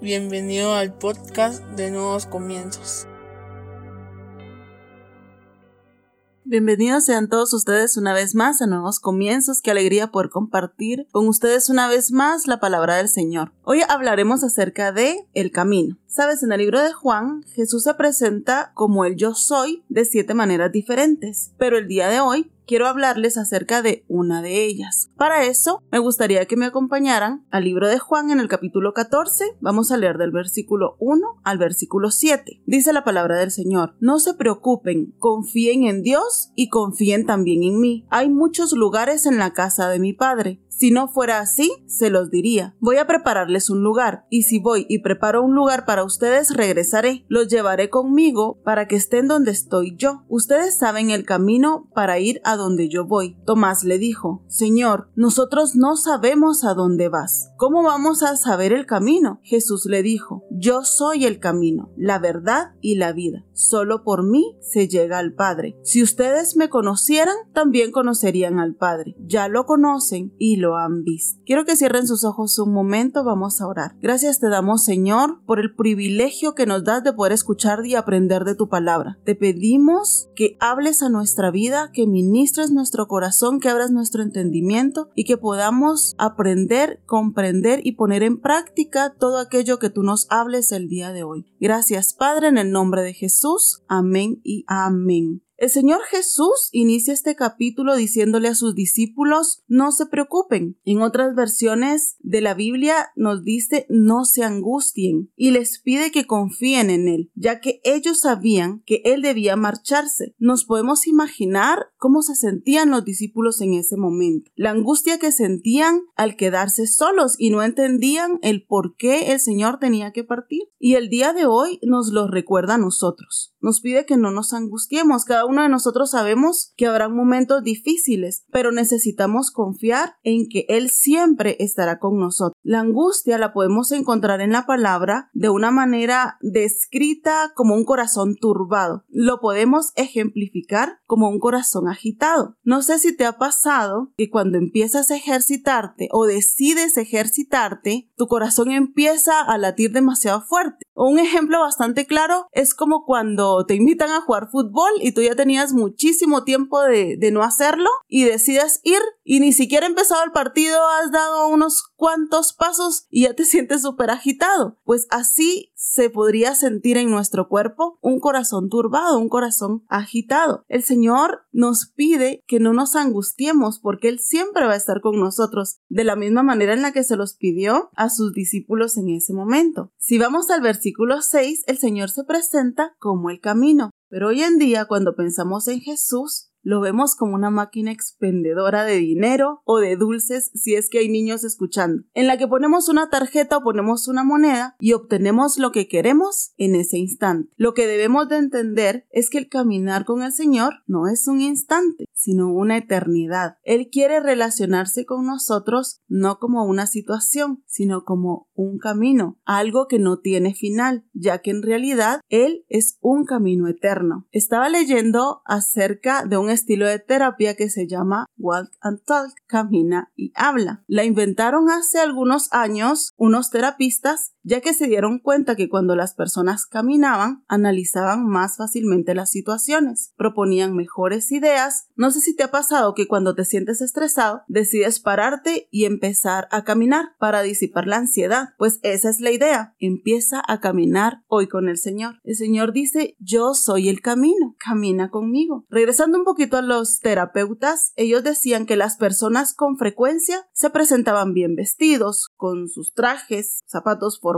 Bienvenido al podcast de Nuevos Comienzos. Bienvenidos sean todos ustedes una vez más a Nuevos Comienzos. Qué alegría poder compartir con ustedes una vez más la palabra del Señor. Hoy hablaremos acerca de el camino. Sabes, en el libro de Juan, Jesús se presenta como el yo soy de siete maneras diferentes, pero el día de hoy quiero hablarles acerca de una de ellas. Para eso, me gustaría que me acompañaran al libro de Juan en el capítulo 14. Vamos a leer del versículo 1 al versículo 7. Dice la palabra del Señor, no se preocupen, confíen en Dios y confíen también en mí. Hay muchos lugares en la casa de mi Padre. Si no fuera así, se los diría. Voy a prepararles un lugar, y si voy y preparo un lugar para ustedes, regresaré. Los llevaré conmigo para que estén donde estoy yo. Ustedes saben el camino para ir a donde yo voy. Tomás le dijo, Señor, nosotros no sabemos a dónde vas. ¿Cómo vamos a saber el camino? Jesús le dijo, Yo soy el camino, la verdad y la vida. Solo por mí se llega al Padre. Si ustedes me conocieran, también conocerían al Padre. Ya lo conocen y lo han visto. Quiero que cierren sus ojos un momento, vamos a orar. Gracias te damos, Señor, por el privilegio que nos das de poder escuchar y aprender de tu palabra. Te pedimos que hables a nuestra vida, que ministres nuestro corazón, que abras nuestro entendimiento y que podamos aprender, comprender y poner en práctica todo aquello que tú nos hables el día de hoy. Gracias, Padre, en el nombre de Jesús. Amén y amén. El Señor Jesús inicia este capítulo diciéndole a sus discípulos, no se preocupen. En otras versiones de la Biblia nos dice, no se angustien y les pide que confíen en Él, ya que ellos sabían que Él debía marcharse. Nos podemos imaginar cómo se sentían los discípulos en ese momento, la angustia que sentían al quedarse solos y no entendían el por qué el Señor tenía que partir. Y el día de hoy nos lo recuerda a nosotros. Nos pide que no nos angustiemos. Cada uno de nosotros sabemos que habrá momentos difíciles, pero necesitamos confiar en que Él siempre estará con nosotros. La angustia la podemos encontrar en la palabra de una manera descrita como un corazón turbado. Lo podemos ejemplificar como un corazón agitado. No sé si te ha pasado que cuando empiezas a ejercitarte o decides ejercitarte, tu corazón empieza a latir demasiado fuerte. Un ejemplo bastante claro es como cuando te invitan a jugar fútbol y tú ya tenías muchísimo tiempo de, de no hacerlo y decides ir y ni siquiera empezado el partido, has dado unos cuantos pasos y ya te sientes súper agitado. Pues así se podría sentir en nuestro cuerpo un corazón turbado, un corazón agitado. El Señor nos pide que no nos angustiemos porque Él siempre va a estar con nosotros, de la misma manera en la que se los pidió a sus discípulos en ese momento. Si vamos al versículo 6, el Señor se presenta como el camino. Pero hoy en día, cuando pensamos en Jesús, lo vemos como una máquina expendedora de dinero o de dulces si es que hay niños escuchando, en la que ponemos una tarjeta o ponemos una moneda y obtenemos lo que queremos en ese instante. Lo que debemos de entender es que el caminar con el Señor no es un instante, sino una eternidad. Él quiere relacionarse con nosotros no como una situación, sino como un camino, algo que no tiene final, ya que en realidad Él es un camino eterno. Estaba leyendo acerca de un estilo de terapia que se llama Walk and Talk, camina y habla. La inventaron hace algunos años unos terapistas ya que se dieron cuenta que cuando las personas caminaban, analizaban más fácilmente las situaciones, proponían mejores ideas. No sé si te ha pasado que cuando te sientes estresado, decides pararte y empezar a caminar para disipar la ansiedad. Pues esa es la idea. Empieza a caminar hoy con el Señor. El Señor dice, yo soy el camino, camina conmigo. Regresando un poquito a los terapeutas, ellos decían que las personas con frecuencia se presentaban bien vestidos, con sus trajes, zapatos formales,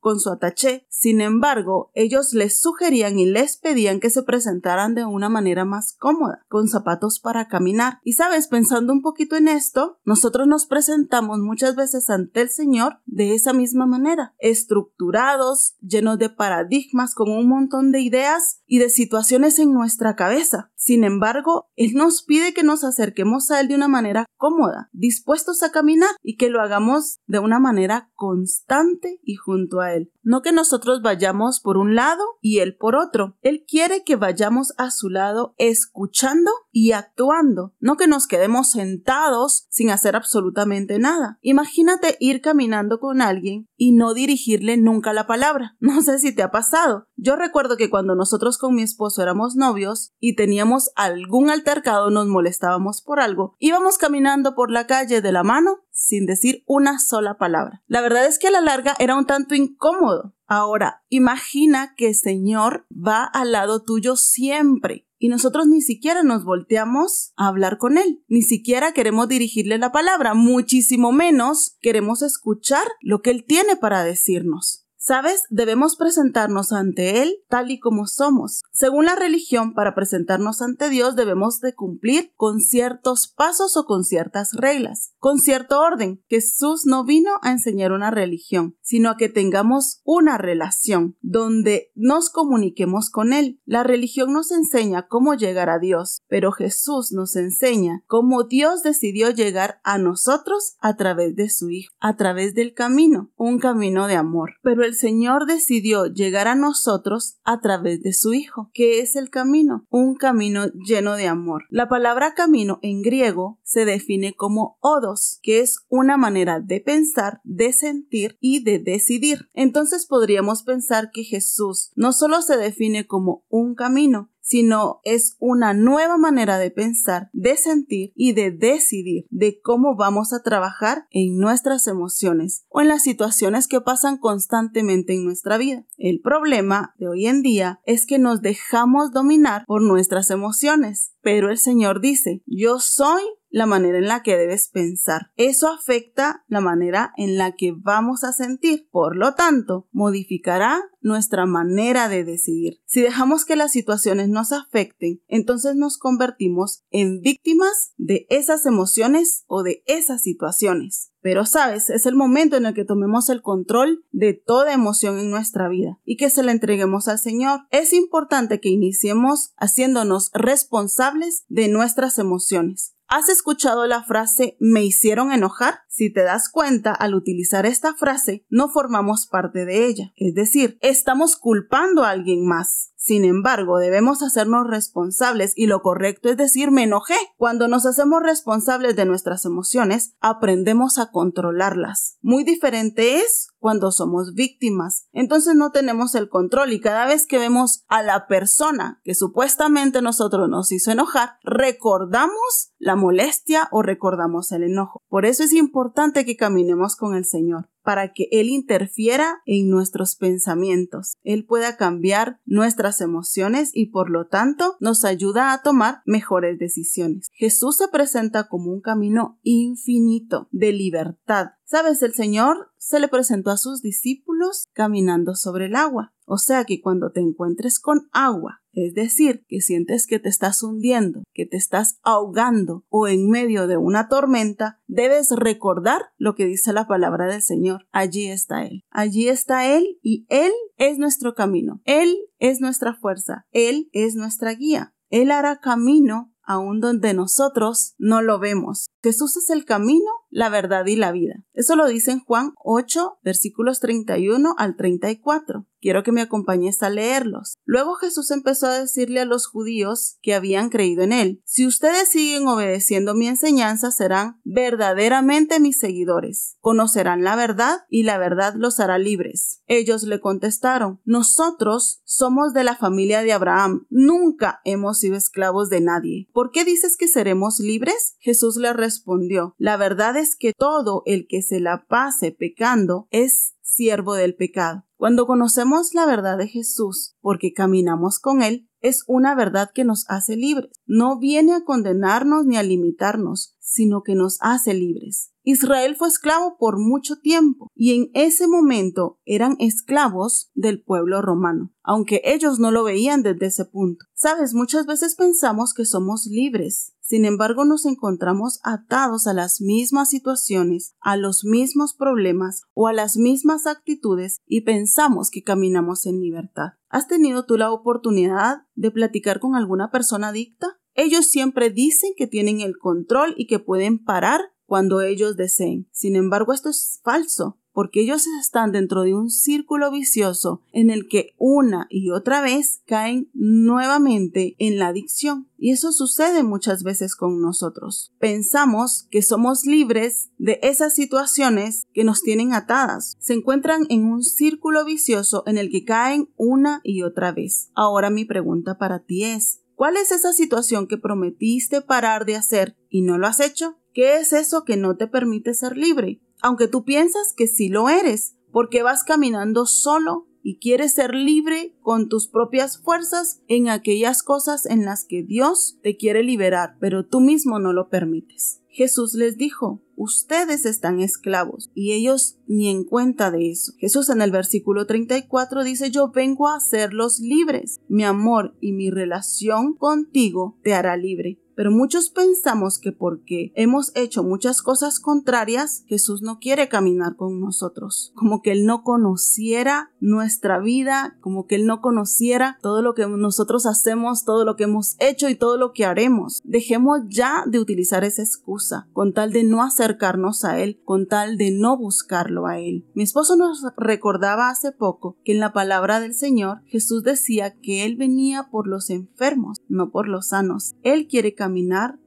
con su ataché. Sin embargo, ellos les sugerían y les pedían que se presentaran de una manera más cómoda, con zapatos para caminar. Y sabes, pensando un poquito en esto, nosotros nos presentamos muchas veces ante el Señor de esa misma manera, estructurados, llenos de paradigmas, con un montón de ideas y de situaciones en nuestra cabeza. Sin embargo, embargo, Él nos pide que nos acerquemos a Él de una manera cómoda, dispuestos a caminar y que lo hagamos de una manera constante y junto a Él. No que nosotros vayamos por un lado y Él por otro. Él quiere que vayamos a su lado escuchando y actuando, no que nos quedemos sentados sin hacer absolutamente nada. Imagínate ir caminando con alguien y no dirigirle nunca la palabra. No sé si te ha pasado. Yo recuerdo que cuando nosotros con mi esposo éramos novios y teníamos algún altercado, nos molestábamos por algo, íbamos caminando por la calle de la mano sin decir una sola palabra. La verdad es que a la larga era un tanto incómodo. Ahora, imagina que Señor va al lado tuyo siempre y nosotros ni siquiera nos volteamos a hablar con Él, ni siquiera queremos dirigirle la palabra, muchísimo menos queremos escuchar lo que Él tiene para decirnos. ¿Sabes? Debemos presentarnos ante Él tal y como somos. Según la religión, para presentarnos ante Dios debemos de cumplir con ciertos pasos o con ciertas reglas, con cierto orden. Jesús no vino a enseñar una religión, sino a que tengamos una relación donde nos comuniquemos con Él. La religión nos enseña cómo llegar a Dios, pero Jesús nos enseña cómo Dios decidió llegar a nosotros a través de su Hijo, a través del camino, un camino de amor. Pero el Señor decidió llegar a nosotros a través de su Hijo, que es el camino, un camino lleno de amor. La palabra camino en griego se define como odos, que es una manera de pensar, de sentir y de decidir. Entonces podríamos pensar que Jesús no solo se define como un camino, sino es una nueva manera de pensar, de sentir y de decidir de cómo vamos a trabajar en nuestras emociones o en las situaciones que pasan constantemente en nuestra vida. El problema de hoy en día es que nos dejamos dominar por nuestras emociones, pero el Señor dice, yo soy la manera en la que debes pensar. Eso afecta la manera en la que vamos a sentir. Por lo tanto, modificará nuestra manera de decidir. Si dejamos que las situaciones nos afecten, entonces nos convertimos en víctimas de esas emociones o de esas situaciones. Pero sabes, es el momento en el que tomemos el control de toda emoción en nuestra vida y que se la entreguemos al Señor. Es importante que iniciemos haciéndonos responsables de nuestras emociones. ¿Has escuchado la frase me hicieron enojar? Si te das cuenta, al utilizar esta frase, no formamos parte de ella. Es decir, estamos culpando a alguien más. Sin embargo, debemos hacernos responsables y lo correcto es decir me enojé. Cuando nos hacemos responsables de nuestras emociones, aprendemos a controlarlas. Muy diferente es cuando somos víctimas. Entonces no tenemos el control y cada vez que vemos a la persona que supuestamente nosotros nos hizo enojar, recordamos la molestia o recordamos el enojo. Por eso es importante que caminemos con el Señor para que Él interfiera en nuestros pensamientos. Él pueda cambiar nuestras emociones y por lo tanto nos ayuda a tomar mejores decisiones. Jesús se presenta como un camino infinito de libertad. Sabes, el Señor se le presentó a sus discípulos caminando sobre el agua. O sea que cuando te encuentres con agua es decir, que sientes que te estás hundiendo, que te estás ahogando o en medio de una tormenta, debes recordar lo que dice la palabra del Señor. Allí está Él. Allí está Él y Él es nuestro camino. Él es nuestra fuerza. Él es nuestra guía. Él hará camino aún donde nosotros no lo vemos. Jesús es el camino, la verdad y la vida. Eso lo dice en Juan 8, versículos 31 al 34. Quiero que me acompañes a leerlos. Luego Jesús empezó a decirle a los judíos que habían creído en él, si ustedes siguen obedeciendo mi enseñanza serán verdaderamente mis seguidores. Conocerán la verdad y la verdad los hará libres. Ellos le contestaron, nosotros somos de la familia de Abraham, nunca hemos sido esclavos de nadie. ¿Por qué dices que seremos libres? Jesús le respondió, la verdad es que todo el que se la pase pecando es siervo del pecado. Cuando conocemos la verdad de Jesús, porque caminamos con Él, es una verdad que nos hace libres. No viene a condenarnos ni a limitarnos, sino que nos hace libres. Israel fue esclavo por mucho tiempo y en ese momento eran esclavos del pueblo romano, aunque ellos no lo veían desde ese punto. Sabes, muchas veces pensamos que somos libres, sin embargo nos encontramos atados a las mismas situaciones, a los mismos problemas o a las mismas actitudes y pensamos que caminamos en libertad. ¿Has tenido tú la oportunidad de platicar con alguna persona adicta? Ellos siempre dicen que tienen el control y que pueden parar cuando ellos deseen. Sin embargo, esto es falso porque ellos están dentro de un círculo vicioso en el que una y otra vez caen nuevamente en la adicción. Y eso sucede muchas veces con nosotros. Pensamos que somos libres de esas situaciones que nos tienen atadas. Se encuentran en un círculo vicioso en el que caen una y otra vez. Ahora mi pregunta para ti es, ¿cuál es esa situación que prometiste parar de hacer y no lo has hecho? ¿Qué es eso que no te permite ser libre? Aunque tú piensas que sí lo eres, porque vas caminando solo y quieres ser libre con tus propias fuerzas en aquellas cosas en las que Dios te quiere liberar, pero tú mismo no lo permites. Jesús les dijo, ustedes están esclavos y ellos ni en cuenta de eso. Jesús en el versículo 34 dice, yo vengo a hacerlos libres. Mi amor y mi relación contigo te hará libre. Pero muchos pensamos que porque hemos hecho muchas cosas contrarias, Jesús no quiere caminar con nosotros. Como que Él no conociera nuestra vida, como que Él no conociera todo lo que nosotros hacemos, todo lo que hemos hecho y todo lo que haremos. Dejemos ya de utilizar esa excusa con tal de no acercarnos a Él, con tal de no buscarlo a Él. Mi esposo nos recordaba hace poco que en la palabra del Señor Jesús decía que Él venía por los enfermos, no por los sanos. Él quiere caminar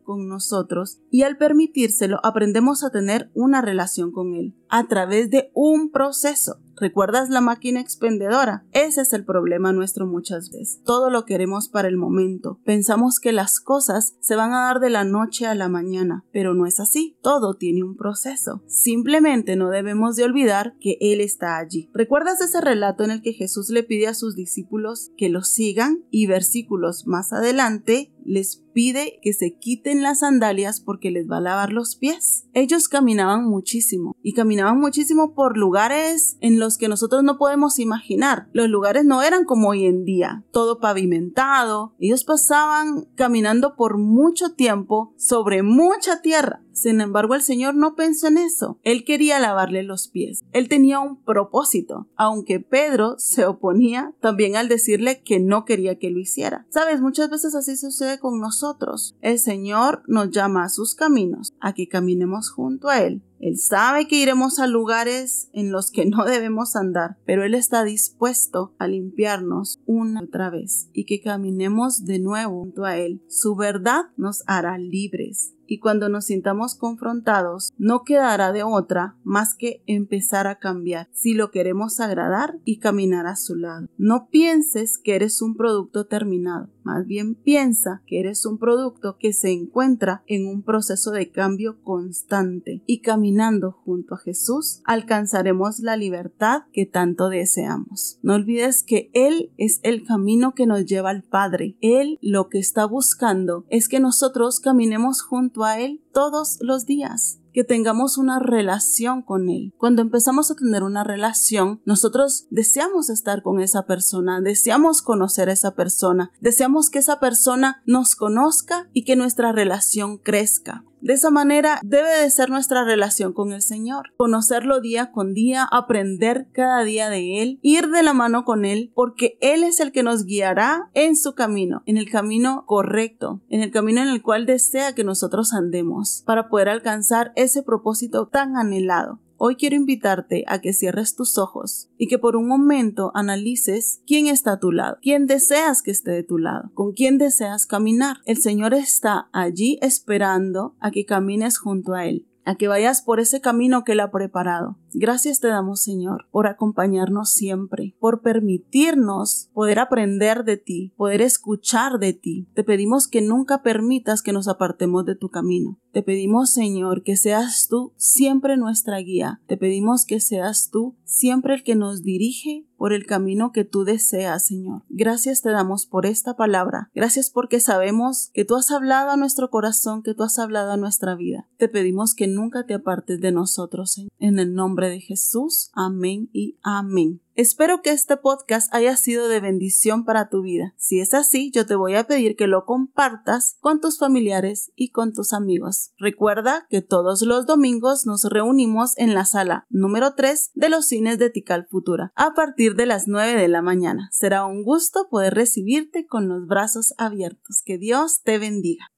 con nosotros y al permitírselo aprendemos a tener una relación con Él a través de un proceso. ¿Recuerdas la máquina expendedora? Ese es el problema nuestro muchas veces. Todo lo queremos para el momento. Pensamos que las cosas se van a dar de la noche a la mañana, pero no es así. Todo tiene un proceso. Simplemente no debemos de olvidar que Él está allí. ¿Recuerdas ese relato en el que Jesús le pide a sus discípulos que lo sigan? Y versículos más adelante les pide que se quiten las sandalias porque les va a lavar los pies. Ellos caminaban muchísimo y caminaban muchísimo por lugares en los que nosotros no podemos imaginar. Los lugares no eran como hoy en día, todo pavimentado. Ellos pasaban caminando por mucho tiempo sobre mucha tierra. Sin embargo, el Señor no pensó en eso. Él quería lavarle los pies. Él tenía un propósito, aunque Pedro se oponía también al decirle que no quería que lo hiciera. Sabes, muchas veces así sucede con nosotros. El Señor nos llama a sus caminos, a que caminemos junto a Él. Él sabe que iremos a lugares en los que no debemos andar, pero Él está dispuesto a limpiarnos una otra vez y que caminemos de nuevo junto a Él. Su verdad nos hará libres y cuando nos sintamos confrontados, no quedará de otra más que empezar a cambiar si lo queremos agradar y caminar a su lado. No pienses que eres un producto terminado, más bien piensa que eres un producto que se encuentra en un proceso de cambio constante y caminando junto a Jesús alcanzaremos la libertad que tanto deseamos. No olvides que Él es el camino que nos lleva al Padre. Él lo que está buscando es que nosotros caminemos a Él todos los días que tengamos una relación con Él. Cuando empezamos a tener una relación, nosotros deseamos estar con esa persona, deseamos conocer a esa persona, deseamos que esa persona nos conozca y que nuestra relación crezca. De esa manera debe de ser nuestra relación con el Señor. Conocerlo día con día, aprender cada día de Él, ir de la mano con Él, porque Él es el que nos guiará en su camino, en el camino correcto, en el camino en el cual desea que nosotros andemos, para poder alcanzar ese propósito tan anhelado. Hoy quiero invitarte a que cierres tus ojos y que por un momento analices quién está a tu lado, quién deseas que esté de tu lado, con quién deseas caminar. El Señor está allí esperando a que camines junto a Él a que vayas por ese camino que Él ha preparado. Gracias te damos, Señor, por acompañarnos siempre, por permitirnos poder aprender de ti, poder escuchar de ti. Te pedimos que nunca permitas que nos apartemos de tu camino. Te pedimos, Señor, que seas tú siempre nuestra guía. Te pedimos que seas tú siempre el que nos dirige por el camino que tú deseas, Señor. Gracias te damos por esta palabra. Gracias porque sabemos que tú has hablado a nuestro corazón, que tú has hablado a nuestra vida. Te pedimos que nunca te apartes de nosotros, Señor. En el nombre de Jesús. Amén y amén. Espero que este podcast haya sido de bendición para tu vida. Si es así, yo te voy a pedir que lo compartas con tus familiares y con tus amigos. Recuerda que todos los domingos nos reunimos en la sala número 3 de los cines de Tical Futura a partir de las 9 de la mañana. Será un gusto poder recibirte con los brazos abiertos. Que Dios te bendiga.